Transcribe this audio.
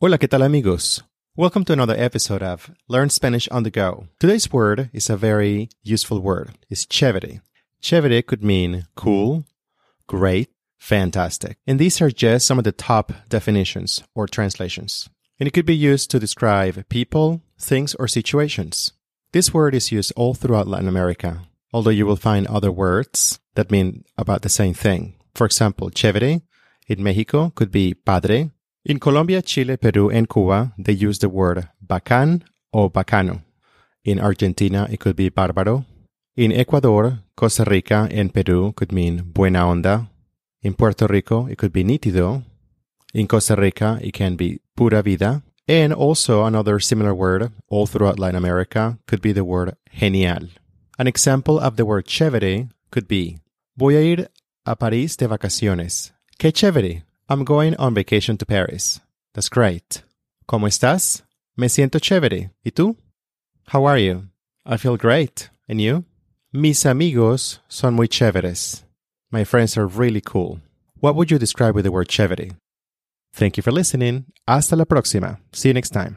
Hola, ¿qué tal amigos? Welcome to another episode of Learn Spanish on the Go. Today's word is a very useful word. It's chévere. Chévere could mean cool, great, fantastic. And these are just some of the top definitions or translations. And it could be used to describe people, things, or situations. This word is used all throughout Latin America, although you will find other words that mean about the same thing. For example, chévere in Mexico could be padre. In Colombia, Chile, Peru, and Cuba, they use the word bacán or bacano. In Argentina, it could be bárbaro. In Ecuador, Costa Rica, and Peru could mean buena onda. In Puerto Rico, it could be nítido. In Costa Rica, it can be pura vida. And also another similar word all throughout Latin America could be the word genial. An example of the word chévere could be Voy a ir a París de vacaciones. Qué chévere. I'm going on vacation to Paris. That's great. ¿Cómo estás? Me siento chévere. ¿Y tú? How are you? I feel great. And you? Mis amigos son muy chéveres. My friends are really cool. What would you describe with the word chévere? Thank you for listening. Hasta la próxima. See you next time.